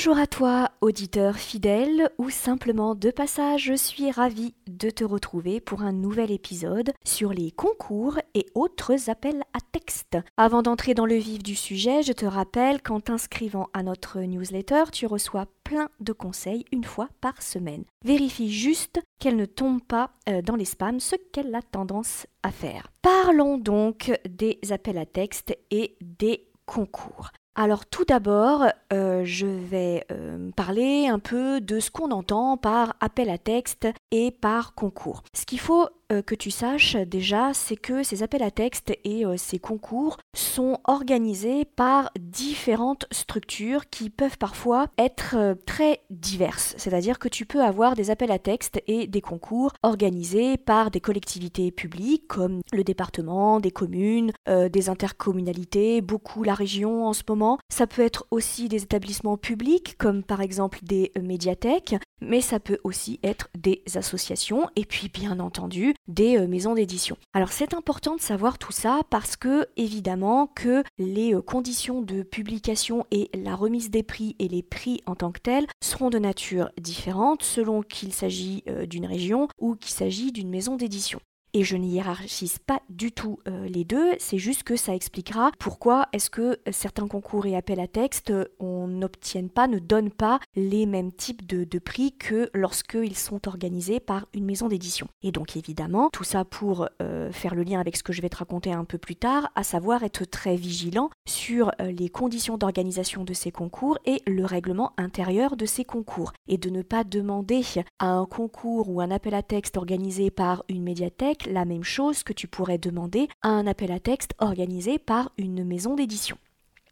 Bonjour à toi, auditeur fidèle ou simplement de passage, je suis ravie de te retrouver pour un nouvel épisode sur les concours et autres appels à texte. Avant d'entrer dans le vif du sujet, je te rappelle qu'en t'inscrivant à notre newsletter, tu reçois plein de conseils une fois par semaine. Vérifie juste qu'elle ne tombe pas euh, dans les spams, ce qu'elle a tendance à faire. Parlons donc des appels à texte et des concours. Alors tout d'abord, euh, je vais euh, parler un peu de ce qu'on entend par appel à texte et par concours. Ce qu'il faut euh, que tu saches déjà, c'est que ces appels à texte et euh, ces concours sont organisés par différentes structures qui peuvent parfois être euh, très diverses. C'est-à-dire que tu peux avoir des appels à texte et des concours organisés par des collectivités publiques comme le département, des communes, des intercommunalités, beaucoup la région en ce moment. Ça peut être aussi des établissements publics comme par exemple des médiathèques, mais ça peut aussi être des associations et puis bien entendu des euh, maisons d'édition. Alors c'est important de savoir tout ça parce que évidemment que les euh, conditions de publication et la remise des prix et les prix en tant que tels seront de nature différente selon qu'il s'agit euh, d'une région ou qu'il s'agit d'une maison d'édition. Et je n'y hiérarchise pas du tout euh, les deux, c'est juste que ça expliquera pourquoi est-ce que certains concours et appels à texte, euh, on n'obtienne pas, ne donne pas les mêmes types de, prix que lorsqu'ils sont organisés par une maison d'édition. Et donc évidemment, tout ça pour euh, faire le lien avec ce que je vais te raconter un peu plus tard, à savoir être très vigilant sur les conditions d'organisation de ces concours et le règlement intérieur de ces concours. Et de ne pas demander à un concours ou un appel à texte organisé par une médiathèque la même chose que tu pourrais demander à un appel à texte organisé par une maison d'édition.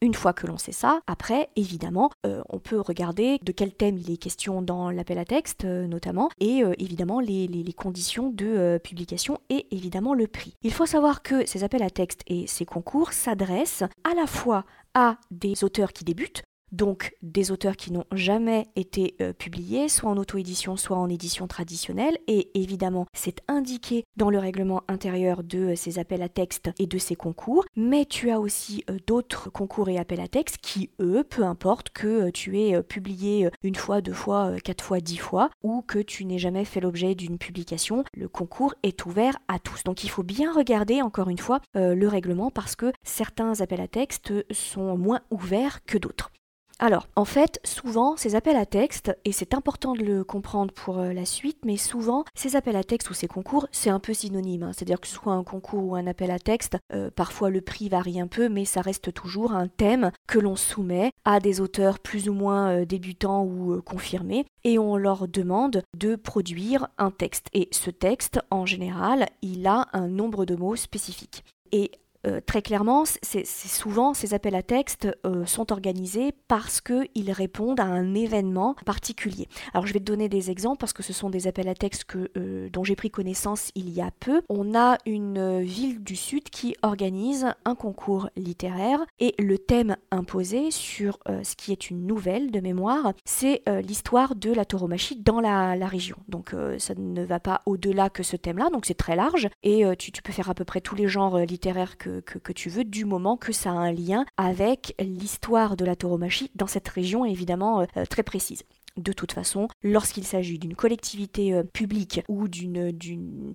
Une fois que l'on sait ça, après, évidemment, euh, on peut regarder de quel thème il est question dans l'appel à texte, euh, notamment, et euh, évidemment les, les, conditions de publication et évidemment le prix. Il faut savoir que ces appels à texte et ces concours s'adressent à la fois à des auteurs qui débutent, donc des auteurs qui n'ont jamais été euh, publiés, soit en auto-édition, soit en édition traditionnelle, et évidemment c'est indiqué dans le règlement intérieur de euh, ces appels à texte et de ces concours, mais tu as aussi euh, d'autres concours et appels à texte qui, eux, peu importe que tu aies publié une fois, deux fois, quatre fois, dix fois, ou que tu n'aies jamais fait l'objet d'une publication, le concours est ouvert à tous. Donc il faut bien regarder encore une fois le règlement parce que certains appels à texte sont moins ouverts que d'autres. Alors, en fait, souvent, ces appels à texte, et c'est important de le comprendre pour euh, la suite, mais souvent, ces appels à texte ou ces concours, c'est un peu synonyme. Hein. C'est-à-dire que soit un concours ou un appel à texte, euh, parfois le prix varie un peu, mais ça reste toujours un thème que l'on soumet à des auteurs plus ou moins euh, débutants ou confirmés, et on leur demande de produire un texte. Et ce texte, en général, il a un nombre de mots spécifique. Et euh, très clairement, c'est souvent ces appels à texte euh, sont organisés parce qu'ils répondent à un événement particulier. Alors je vais te donner des exemples parce que ce sont des appels à texte euh, dont j'ai pris connaissance il y a peu. On a une ville du Sud qui organise un concours littéraire et le thème imposé sur ce qui est une nouvelle de mémoire, c'est l'histoire de la tauromachie dans la, région. Donc ça ne va pas au-delà que ce thème-là, donc c'est très large et tu peux faire à peu près tous les genres littéraires que que, tu veux, du moment que ça a un lien avec l'histoire de la tauromachie dans cette région évidemment euh, très précise de toute façon, lorsqu'il s'agit d'une collectivité euh, publique ou d'une,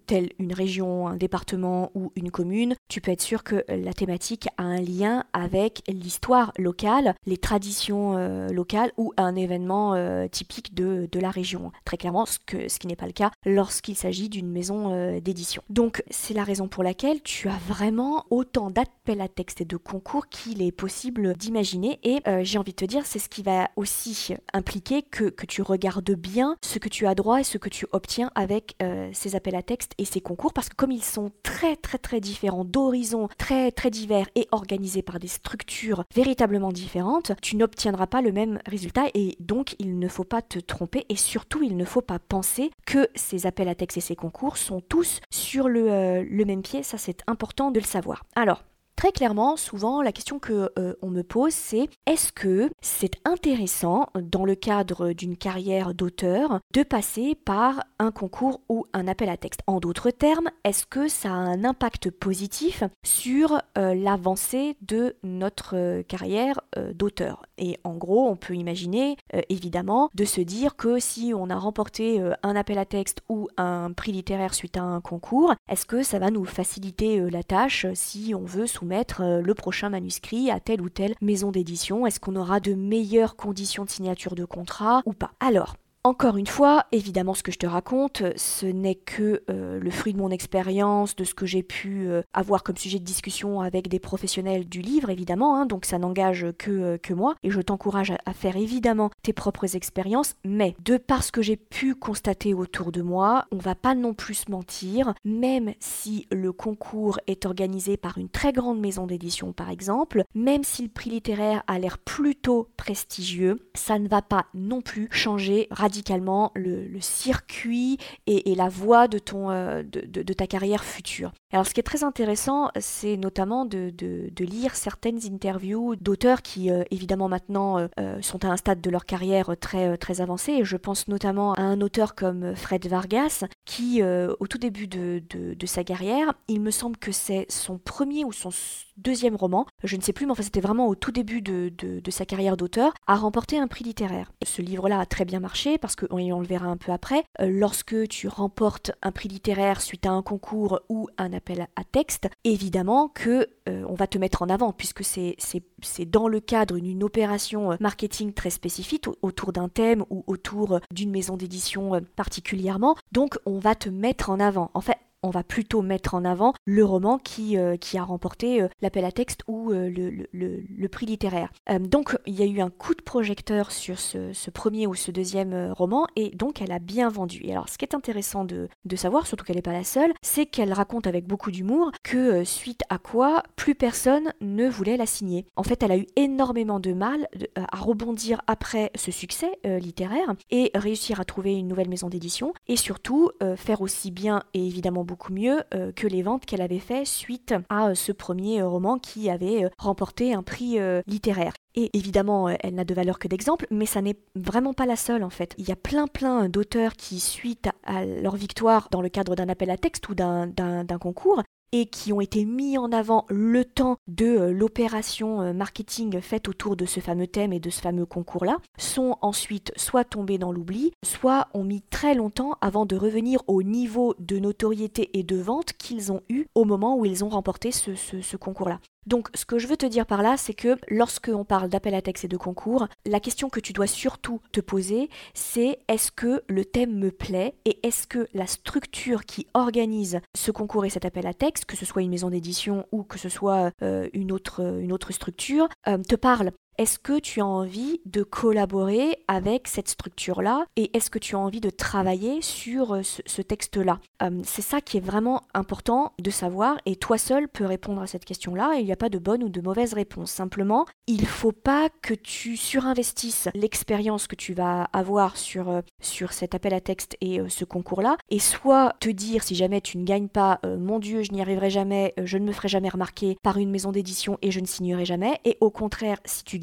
telle une région, un département ou une commune, tu peux être sûr que la thématique a un lien avec l'histoire locale, les traditions euh, locales ou un événement euh, typique de, de, la région. Très clairement, ce, que, ce qui n'est pas le cas lorsqu'il s'agit d'une maison d'édition. Donc c'est la raison pour laquelle tu as vraiment autant d'appels à texte et de concours qu'il est possible d'imaginer et j'ai envie de te dire c'est ce qui va aussi impliquer que que tu regardes bien ce que tu as droit et ce que tu obtiens avec ces appels à texte et ces concours, parce que comme ils sont très très très différents, d'horizons très très divers et organisés par des structures véritablement différentes, tu n'obtiendras pas le même résultat. Et donc il ne faut pas te tromper et surtout il ne faut pas penser que ces appels à texte et ces concours sont tous sur le, euh, le même pied, ça c'est important de le savoir. Alors, Très clairement, souvent, la question que euh, on me pose, c'est est-ce que c'est intéressant, dans le cadre d'une carrière d'auteur, de passer par un concours ou un appel à texte? En d'autres termes, est-ce que ça a un impact positif sur euh, l'avancée de notre euh, carrière d'auteur? Et en gros, on peut imaginer, évidemment, de se dire que si on a remporté un appel à texte ou un prix littéraire suite à un concours, est-ce que ça va nous faciliter la tâche si on veut soumettre euh, le prochain manuscrit à telle ou telle maison d'édition? Est-ce qu'on aura de meilleures conditions de signature de contrat ou pas? Alors, encore une fois, évidemment, ce que je te raconte, ce n'est que euh, le fruit de mon expérience, de ce que j'ai pu euh, avoir comme sujet de discussion avec des professionnels du livre, évidemment, hein, donc ça n'engage que, euh, que moi, et je t'encourage à, faire évidemment tes propres expériences, mais de par ce que j'ai pu constater autour de moi, on va pas non plus se mentir, même si le concours est organisé par une très grande maison d'édition, par exemple, même si le prix littéraire a l'air plutôt prestigieux, ça ne va pas non plus changer radicalement radicalement le, circuit et, la voie de, ton, euh, de, ta carrière future. Alors ce qui est très intéressant, c'est notamment de, lire certaines interviews d'auteurs qui euh, évidemment maintenant euh, sont à un stade de leur carrière très, très avancé. Je pense notamment à un auteur comme Fred Vargas qui, au tout début de, sa carrière, il me semble que c'est son premier ou son deuxième roman, je ne sais plus, mais enfin c'était vraiment au tout début de, sa carrière d'auteur, a remporté un prix littéraire. Ce livre-là a très bien marché parce qu'on on le verra un peu après. Euh, lorsque tu remportes un prix littéraire suite à un concours ou un appel à texte, évidemment que euh, on va te mettre en avant puisque c'est dans le cadre d'une opération euh, marketing très spécifique autour d'un thème ou autour d'une maison d'édition particulièrement. Donc on va te mettre en avant. En fait, on va plutôt mettre en avant le roman qui, euh, a remporté euh, l'appel à texte ou euh, le, prix littéraire. donc il y a eu un coup de projecteur sur ce, premier ou ce deuxième roman et donc elle a bien vendu. Et alors ce qui est intéressant de, savoir, surtout qu'elle n'est pas la seule, c'est qu'elle raconte avec beaucoup d'humour que suite à quoi plus personne ne voulait la signer. En fait elle a eu énormément de mal à rebondir après ce succès littéraire et réussir à trouver une nouvelle maison d'édition et surtout faire aussi bien et évidemment beaucoup mieux euh, que les ventes qu'elle avait fait suite à euh, ce premier euh, roman qui avait remporté un prix littéraire. Et évidemment, elle n'a de valeur que d'exemple, mais ça n'est vraiment pas la seule en fait. Il y a plein plein d'auteurs qui, suite à leur victoire dans le cadre d'un appel à texte ou d'un concours, et qui ont été mis en avant le temps de euh, l'opération euh, marketing faite autour de ce fameux thème et de ce fameux concours-là, sont ensuite soit tombés dans l'oubli, soit ont mis très longtemps avant de revenir au niveau de notoriété et de vente qu'ils ont eu au moment où ils ont remporté ce, concours-là. Donc ce que je veux te dire par là, c'est que lorsque on parle d'appel à texte et de concours, la question que tu dois surtout te poser, c'est est-ce que le thème me plaît et est-ce que la structure qui organise ce concours et cet appel à texte, que ce soit une maison d'édition ou que ce soit euh, une, autre, structure, euh, te parle est-ce que tu as envie de collaborer avec cette structure-là et est-ce que tu as envie de travailler sur euh, ce, texte-là? Euh, C'est ça qui est vraiment important de savoir et toi seul peux répondre à cette question-là il n'y a pas de bonne ou de mauvaise réponse. Simplement, il faut pas que tu surinvestisses l'expérience que tu vas avoir sur, euh, sur cet appel à texte et ce concours-là et soit te dire si jamais tu ne gagnes pas, mon Dieu, je n'y arriverai jamais, je ne me ferai jamais remarquer par une maison d'édition et je ne signerai jamais et au contraire, si tu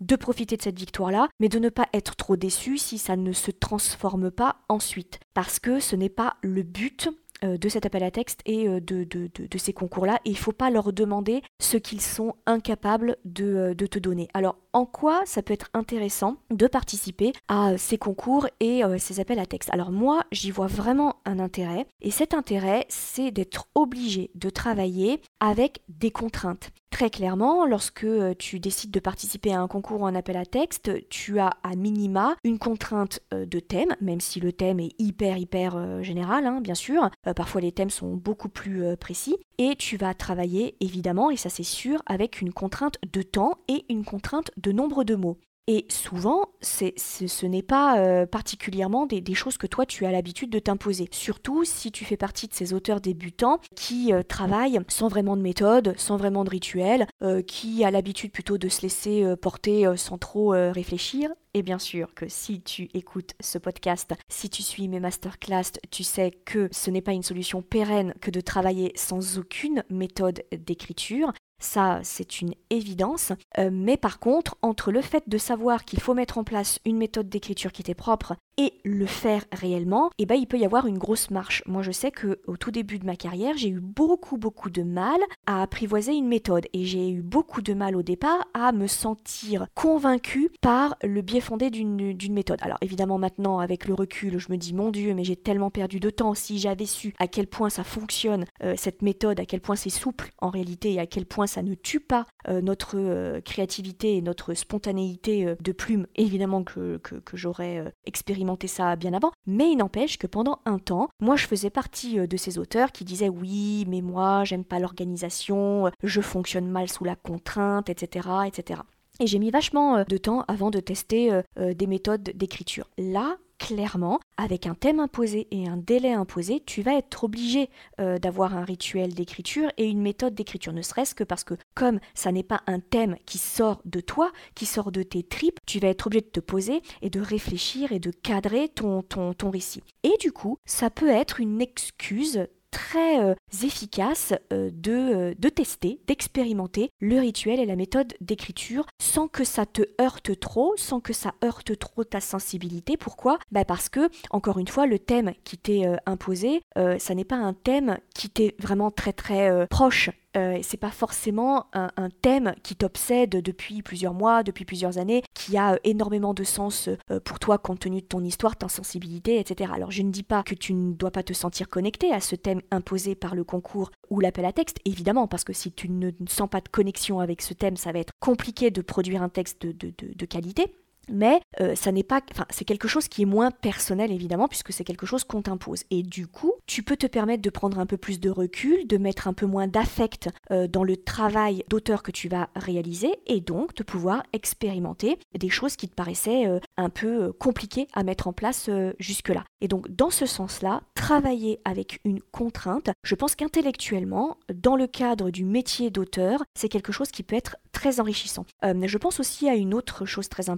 de profiter de cette victoire-là, mais de ne pas être trop déçu si ça ne se transforme pas ensuite. Parce que ce n'est pas le but euh, de cet appel à texte et euh, de, de, ces concours-là. Et il ne faut pas leur demander ce qu'ils sont incapables euh, de, te donner. Alors, en quoi ça peut être intéressant de participer à ces concours et ces appels à texte? Alors moi, j'y vois vraiment un intérêt. Et cet intérêt, c'est d'être obligé de travailler avec des contraintes. Très clairement, lorsque tu décides de participer à un concours ou un appel à texte, tu as à minima une contrainte de thème, même si le thème est hyper hyper général, hein, bien sûr. Euh, parfois les thèmes sont beaucoup plus euh, précis. Et tu vas travailler évidemment, et ça c'est sûr, avec une contrainte de temps et une contrainte de nombre de mots. Et souvent, ce, n'est pas euh, particulièrement des, choses que toi tu as l'habitude de t'imposer. Surtout si tu fais partie de ces auteurs débutants qui euh, travaillent sans vraiment de méthode, sans vraiment de rituel, euh, qui a l'habitude plutôt de se laisser porter sans trop réfléchir. Et bien sûr que si tu écoutes ce podcast, si tu suis mes masterclass, tu sais que ce n'est pas une solution pérenne que de travailler sans aucune méthode d'écriture. Ça, c'est une évidence. Euh, mais par contre, entre le fait de savoir qu'il faut mettre en place une méthode d'écriture qui était propre et le faire réellement, eh ben, il peut y avoir une grosse marche. Moi, je sais que au tout début de ma carrière, j'ai eu beaucoup, beaucoup de mal à apprivoiser une méthode et j'ai eu beaucoup de mal au départ à me sentir convaincue par le biais fondé d'une méthode. Alors évidemment, maintenant, avec le recul, je me dis mon Dieu, mais j'ai tellement perdu de temps. Si j'avais su à quel point ça fonctionne, euh, cette méthode, à quel point c'est souple en réalité et à quel point ça ne tue pas euh, notre euh, créativité et notre spontanéité de plume, évidemment que, que j'aurais expérimenté ça bien avant, mais il n'empêche que pendant un temps, moi je faisais partie euh, de ces auteurs qui disaient oui, mais moi j'aime pas l'organisation, euh, je fonctionne mal sous la contrainte, etc. etc. Et j'ai mis vachement euh, de temps avant de tester des méthodes d'écriture. Là, clairement, avec un thème imposé et un délai imposé, tu vas être obligé euh, d'avoir un rituel d'écriture et une méthode d'écriture, ne serait-ce que parce que comme ça n'est pas un thème qui sort de toi, qui sort de tes tripes, tu vas être obligé de te poser et de réfléchir et de cadrer ton, ton, ton récit. Et du coup, ça peut être une excuse très euh, efficace euh, de, euh, de, tester, d'expérimenter le rituel et la méthode d'écriture sans que ça te heurte trop, sans que ça heurte trop ta sensibilité. Pourquoi? Bah Parce que, encore une fois, le thème qui t'est imposé, ça n'est pas un thème qui t'est vraiment très très proche euh, c'est pas forcément un, thème qui t'obsède depuis plusieurs mois, depuis plusieurs années, qui a euh, énormément de sens euh, pour toi compte tenu de ton histoire, ta sensibilité, etc. Alors je ne dis pas que tu ne dois pas te sentir connecté à ce thème imposé par le concours ou l'appel à texte, évidemment, parce que si tu ne sens pas de connexion avec ce thème, ça va être compliqué de produire un texte de qualité mais euh, ça n'est pas, enfin, c'est quelque chose qui est moins personnel évidemment puisque c'est quelque chose qu'on t'impose. Et du coup, tu peux te permettre de prendre un peu plus de recul, de mettre un peu moins d'affect euh, dans le travail d'auteur que tu vas réaliser et donc de pouvoir expérimenter des choses qui te paraissaient euh, un peu compliquées à mettre en place jusque-là. Et donc dans ce sens-là, travailler avec une contrainte, je pense qu'intellectuellement, dans le cadre du métier d'auteur, c'est quelque chose qui peut être très enrichissant. je pense aussi à une autre chose très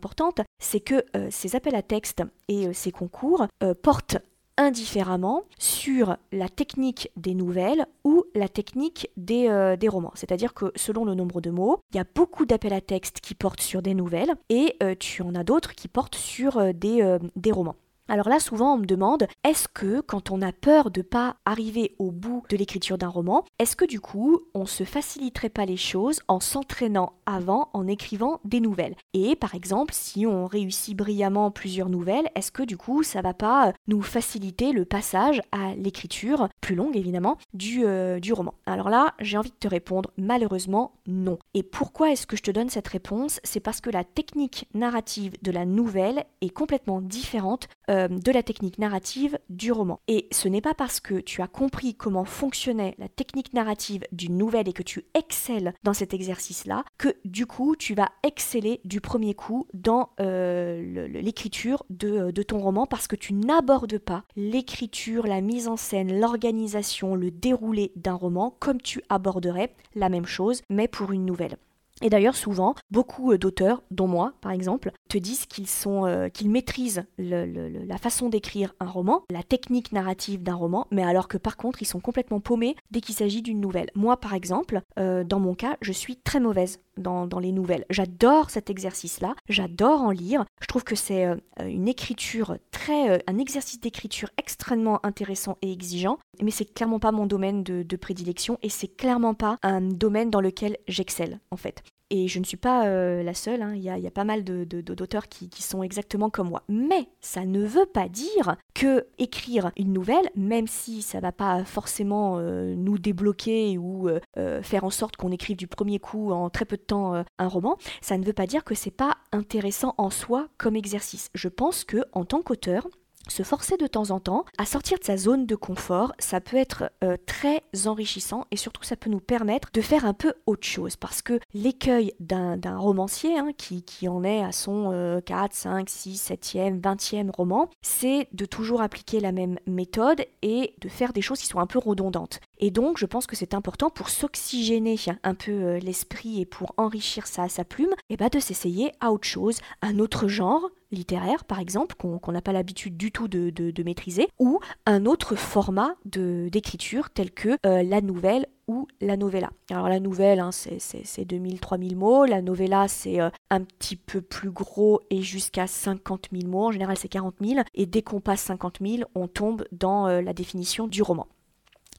c'est que euh, ces appels à texte et euh, ces concours euh, portent indifféremment sur la technique des nouvelles ou la technique des, romans. C'est-à-dire que selon le nombre de mots, il y a beaucoup d'appels à texte qui portent sur des nouvelles et tu en as d'autres qui portent sur des romans. Alors là, souvent, on me demande, est-ce que quand on a peur de pas arriver au bout de l'écriture d'un roman, est-ce que du coup, on se faciliterait pas les choses en s'entraînant avant, en écrivant des nouvelles? Et par exemple, si on réussit brillamment plusieurs nouvelles, est-ce que du coup, ça va pas nous faciliter le passage à l'écriture, plus longue évidemment, du, euh, roman? Alors là, j'ai envie de te répondre, malheureusement, non. Et pourquoi est-ce que je te donne cette réponse? C'est parce que la technique narrative de la nouvelle est complètement différente euh, euh, de la technique narrative du roman. Et ce n'est pas parce que tu as compris comment fonctionnait la technique narrative d'une nouvelle et que tu excelles dans cet exercice-là que du coup tu vas exceller du premier coup dans euh, l'écriture de, de ton roman parce que tu n'abordes pas l'écriture, la mise en scène, l'organisation, le déroulé d'un roman comme tu aborderais la même chose mais pour une nouvelle. Et d'ailleurs, souvent, beaucoup euh, d'auteurs, dont moi par exemple, te disent qu'ils euh, qu'ils maîtrisent la façon d'écrire un roman, la technique narrative d'un roman, mais alors que par contre, ils sont complètement paumés dès qu'il s'agit d'une nouvelle. Moi, par exemple, euh, dans mon cas, je suis très mauvaise dans, les nouvelles. J'adore cet exercice-là, j'adore en lire. Je trouve que c'est une écriture très, un exercice d'écriture extrêmement intéressant et exigeant, mais c'est clairement pas mon domaine de, de prédilection et c'est clairement pas un domaine dans lequel j'excelle en fait. Et je ne suis pas euh, la seule, hein. il, y a, pas mal d'auteurs qui, sont exactement comme moi. Mais ça ne veut pas dire que écrire une nouvelle, même si ça va pas forcément euh, nous débloquer ou euh, faire en sorte qu'on écrive du premier coup en très peu de temps un roman, ça ne veut pas dire que c'est pas intéressant en soi comme exercice. Je pense que en tant qu'auteur, se forcer de temps en temps à sortir de sa zone de confort, ça peut être euh, très enrichissant et surtout ça peut nous permettre de faire un peu autre chose parce que l'écueil d'un romancier hein, qui, en est à son 4, 5, 6, 7e, 20e roman, c'est de toujours appliquer la même méthode et de faire des choses qui sont un peu redondantes. Et donc je pense que c'est important pour s'oxygéner un peu euh, l'esprit et pour enrichir ça à sa plume, et eh ben, de s'essayer à autre chose, un autre genre, littéraire, par exemple, qu'on n'a pas l'habitude du tout de, maîtriser, ou un autre format d'écriture tel que euh, la nouvelle ou la novella. Alors la nouvelle, hein, c'est 2000-3000 mots, la novella, c'est euh, un petit peu plus gros et jusqu'à 50 000 mots, en général c'est 40 000, et dès qu'on passe 50 000, on tombe dans euh, la définition du roman.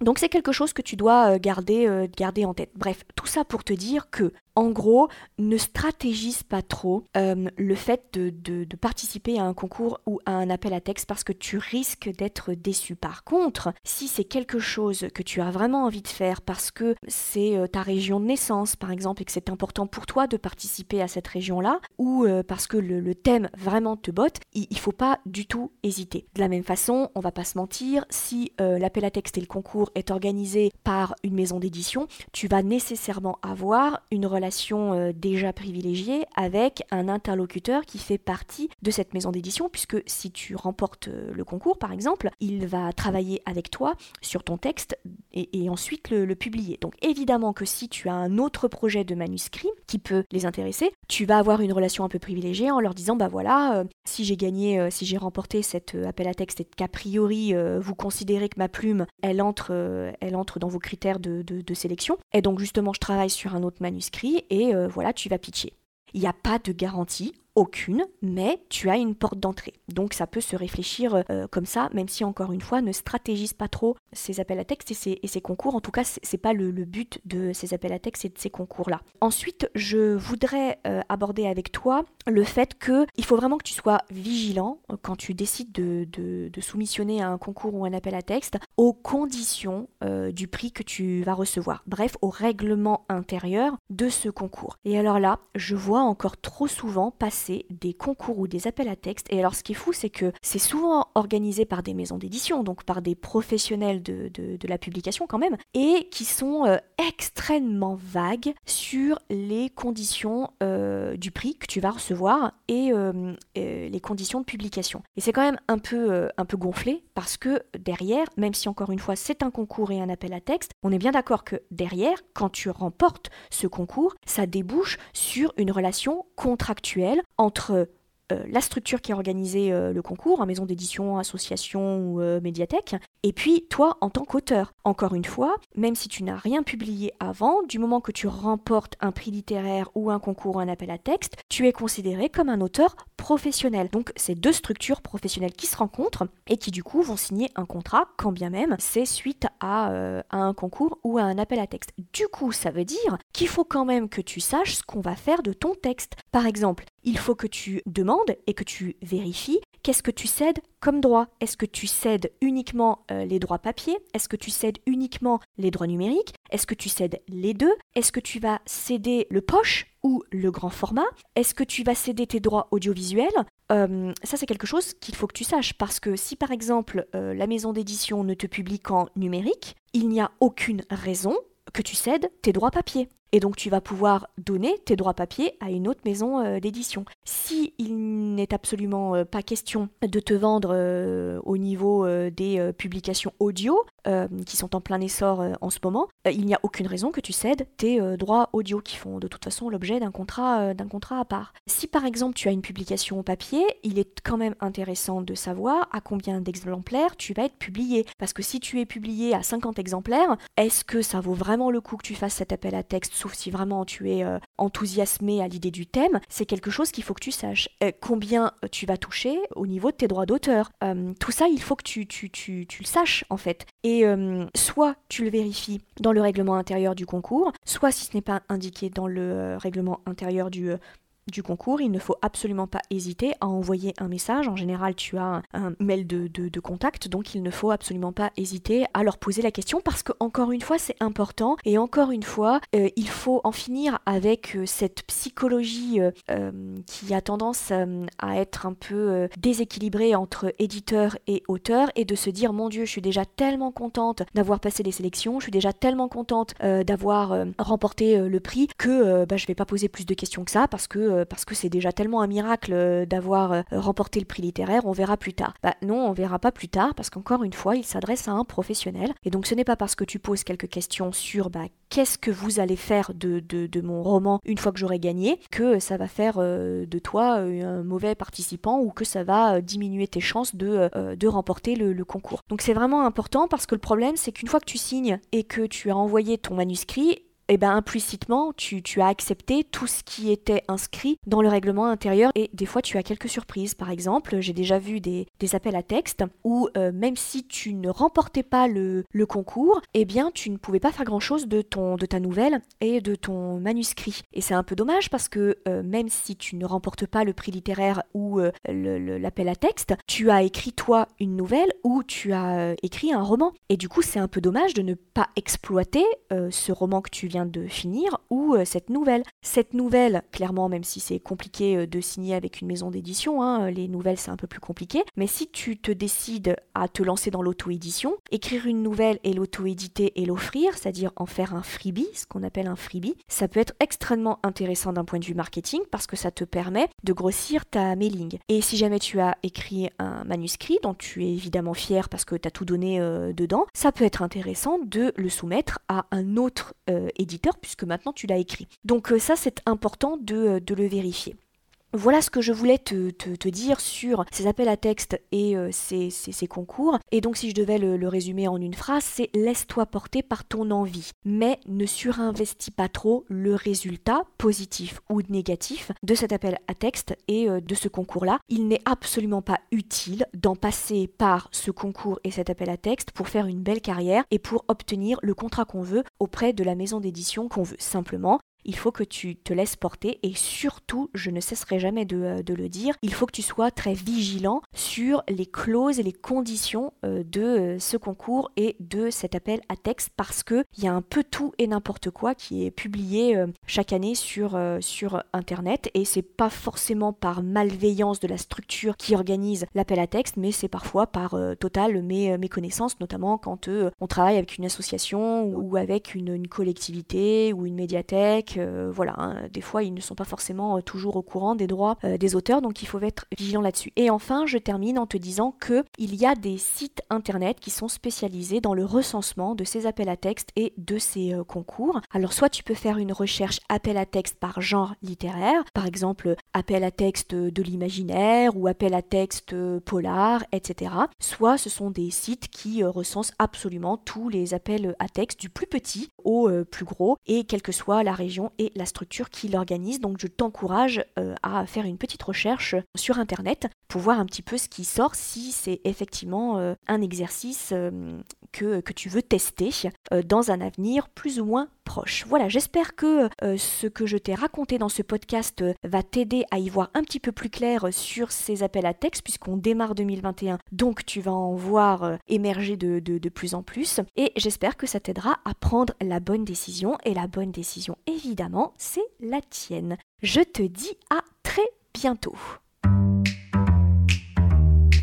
Donc c'est quelque chose que tu dois garder, garder en tête. Bref, tout ça pour te dire que en gros, ne stratégise pas trop euh, le fait de, participer à un concours ou à un appel à texte parce que tu risques d'être déçu. Par contre, si c'est quelque chose que tu as vraiment envie de faire parce que c'est euh, ta région de naissance, par exemple, et que c'est important pour toi de participer à cette région-là, ou euh, parce que le, thème vraiment te botte, il, ne faut pas du tout hésiter. De la même façon, on va pas se mentir, si l'appel à texte et le concours est organisé par une maison d'édition, tu vas nécessairement avoir une relation euh, déjà privilégiée avec un interlocuteur qui fait partie de cette maison d'édition, puisque si tu remportes euh, le concours, par exemple, il va travailler avec toi sur ton texte et, ensuite le, publier. Donc évidemment que si tu as un autre projet de manuscrit qui peut les intéresser, tu vas avoir une relation un peu privilégiée en leur disant, bah voilà, euh, si j'ai gagné, si j'ai remporté cet appel à texte et qu'a priori vous considérez que ma plume, elle entre, elle entre dans vos critères de, de sélection, et donc justement je travaille sur un autre manuscrit, et euh, voilà, tu vas pitcher. Il n'y a pas de garantie, aucune, mais tu as une porte d'entrée. Donc ça peut se réfléchir euh, comme ça, même si encore une fois, ne stratégise pas trop ces appels à texte et ces, concours. En tout cas, c'est pas le, but de ces appels à texte et de ces concours-là. Ensuite, je voudrais euh, aborder avec toi le fait que il faut vraiment que tu sois vigilant euh, quand tu décides de, soumissionner à un concours ou un appel à texte aux conditions du prix que tu vas recevoir. Bref, au règlement intérieur de ce concours. Et alors là, je vois encore trop souvent passer des concours ou des appels à texte. Et alors ce qui est fou, c'est que c'est souvent organisé par des maisons d'édition, donc par des professionnels de, la publication quand même, et qui sont euh, extrêmement vagues sur les conditions euh, du prix que tu vas recevoir et euh, les conditions de publication. Et c'est quand même un peu, un peu gonflé parce que derrière, même si encore une fois c'est un concours et un appel à texte, on est bien d'accord que derrière, quand tu remportes ce concours, ça débouche sur une relation contractuelle entre euh, la structure qui a organisé euh, le concours, en maison d'édition, association ou euh, médiathèque, et puis toi en tant qu'auteur. Encore une fois, même si tu n'as rien publié avant, du moment que tu remportes un prix littéraire ou un concours ou un appel à texte, tu es considéré comme un auteur professionnel. Donc c'est deux structures professionnelles qui se rencontrent et qui du coup vont signer un contrat, quand bien même c'est suite à un concours ou à un appel à texte. Du coup, ça veut dire qu'il faut quand même que tu saches ce qu'on va faire de ton texte. Par exemple, il faut que tu demandes et que tu vérifies qu'est-ce que tu cèdes comme droit? Est-ce que tu cèdes uniquement euh, les droits papier Est-ce que tu cèdes uniquement les droits numériques? Est-ce que tu cèdes les deux? Est-ce que tu vas céder le poche ou le grand format? Est-ce que tu vas céder tes droits audiovisuels? Euh, ça, c'est quelque chose qu'il faut que tu saches parce que si par exemple euh, la maison d'édition ne te publie qu'en numérique, il n'y a aucune raison que tu cèdes tes droits papier. Et donc tu vas pouvoir donner tes droits papier à une autre maison euh, d'édition. Si il n'est absolument euh, pas question de te vendre euh, au niveau des publications audio, qui sont en plein essor en ce moment, il n'y a aucune raison que tu cèdes tes droits audio qui font de toute façon l'objet d'un contrat, d'un contrat à part. Si par exemple tu as une publication papier, il est quand même intéressant de savoir à combien d'exemplaires tu vas être publié. Parce que si tu es publié à 50 exemplaires, est-ce que ça vaut vraiment le coup que tu fasses cet appel à texte sauf si vraiment tu es euh, enthousiasmé à l'idée du thème, c'est quelque chose qu'il faut que tu saches. Euh, combien tu vas toucher au niveau de tes droits d'auteur. Euh, tout ça, il faut que tu, tu, tu, tu le saches en fait. Et soit tu le vérifies dans le règlement intérieur du concours, soit si ce n'est pas indiqué dans le règlement intérieur du du concours, il ne faut absolument pas hésiter à envoyer un message. En général, tu as un, mail de, contact, donc il ne faut absolument pas hésiter à leur poser la question parce que, encore une fois, c'est important. Et encore une fois, euh, il faut en finir avec euh, cette psychologie euh, qui a tendance à être un peu déséquilibrée entre éditeur et auteur et de se dire Mon Dieu, je suis déjà tellement contente d'avoir passé les sélections, je suis déjà tellement contente d'avoir remporté le prix que bah, je vais pas poser plus de questions que ça parce que euh, parce que c'est déjà tellement un miracle euh, d'avoir euh, remporté le prix littéraire, on verra plus tard. Bah non, on verra pas plus tard parce qu'encore une fois, il s'adresse à un professionnel. Et donc ce n'est pas parce que tu poses quelques questions sur bah, qu'est-ce que vous allez faire de, mon roman une fois que j'aurai gagné que ça va faire de toi un mauvais participant ou que ça va diminuer tes chances de, remporter le, concours. Donc c'est vraiment important parce que le problème c'est qu'une fois que tu signes et que tu as envoyé ton manuscrit, eh ben implicitement, tu, as accepté tout ce qui était inscrit dans le règlement intérieur et des fois tu as quelques surprises. Par exemple, j'ai déjà vu des, appels à texte où euh, même si tu ne remportais pas le, concours, eh bien tu ne pouvais pas faire grand-chose de, de ta nouvelle et de ton manuscrit. Et c'est un peu dommage parce que euh, même si tu ne remportes pas le prix littéraire ou euh, l'appel à texte, tu as écrit toi une nouvelle ou tu as écrit un roman. Et du coup c'est un peu dommage de ne pas exploiter ce roman que tu viens de finir ou euh, cette nouvelle. Cette nouvelle, clairement, même si c'est compliqué euh, de signer avec une maison d'édition, hein, les nouvelles c'est un peu plus compliqué, mais si tu te décides à te lancer dans l'auto-édition, écrire une nouvelle et l'auto-éditer et l'offrir, c'est-à-dire en faire un freebie, ce qu'on appelle un freebie, ça peut être extrêmement intéressant d'un point de vue marketing parce que ça te permet de grossir ta mailing. Et si jamais tu as écrit un manuscrit dont tu es évidemment fier parce que tu as tout donné euh, dedans, ça peut être intéressant de le soumettre à un autre éditeur puisque maintenant tu l'as écrit. Donc euh, ça c'est important de, euh, de le vérifier. Voilà ce que je voulais te, dire sur ces appels à texte et euh, ces, concours. Et donc si je devais le, résumer en une phrase, c'est laisse-toi porter par ton envie, mais ne surinvestis pas trop le résultat, positif ou négatif, de cet appel à texte et euh, de ce concours-là. Il n'est absolument pas utile d'en passer par ce concours et cet appel à texte pour faire une belle carrière et pour obtenir le contrat qu'on veut auprès de la maison d'édition qu'on veut. Simplement, il faut que tu te laisses porter et surtout, je ne cesserai jamais de, euh, le dire, il faut que tu sois très vigilant sur les clauses et les conditions euh, de euh, ce concours et de cet appel à texte parce que il y a un peu tout et n'importe quoi qui est publié chaque année sur, sur internet et c'est pas forcément par malveillance de la structure qui organise l'appel à texte mais c'est parfois par totale méconnaissance notamment quand on travaille avec une association ou, avec une collectivité ou une médiathèque euh, voilà, hein, des fois ils ne sont pas forcément euh, toujours au courant des droits euh, des auteurs, donc il faut être vigilant là-dessus. Et enfin, je termine en te disant que il y a des sites internet qui sont spécialisés dans le recensement de ces appels à texte et de ces concours. Alors soit tu peux faire une recherche appel à texte par genre littéraire, par exemple appel à texte de l'imaginaire ou appel à texte polar, etc. Soit ce sont des sites qui recensent absolument tous les appels à texte du plus petit au plus gros et quelle que soit la région et la structure qui l'organise. Donc je t'encourage euh, à faire une petite recherche sur Internet pour voir un petit peu ce qui sort, si c'est effectivement euh, un exercice euh, que, que, tu veux tester dans un avenir plus ou moins proche. Voilà, j'espère que ce que je t'ai raconté dans ce podcast va t'aider à y voir un petit peu plus clair sur ces appels à texte, puisqu'on démarre 2021, donc tu vas en voir émerger de, de, de plus en plus. Et j'espère que ça t'aidera à prendre la bonne décision. Et la bonne décision, évidemment, c'est la tienne. Je te dis à très bientôt.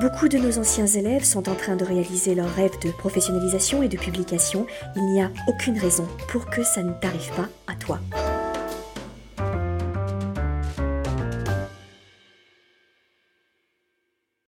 Beaucoup de nos anciens élèves sont en train de réaliser leur rêve de professionnalisation et de publication. Il n'y a aucune raison pour que ça ne t'arrive pas à toi.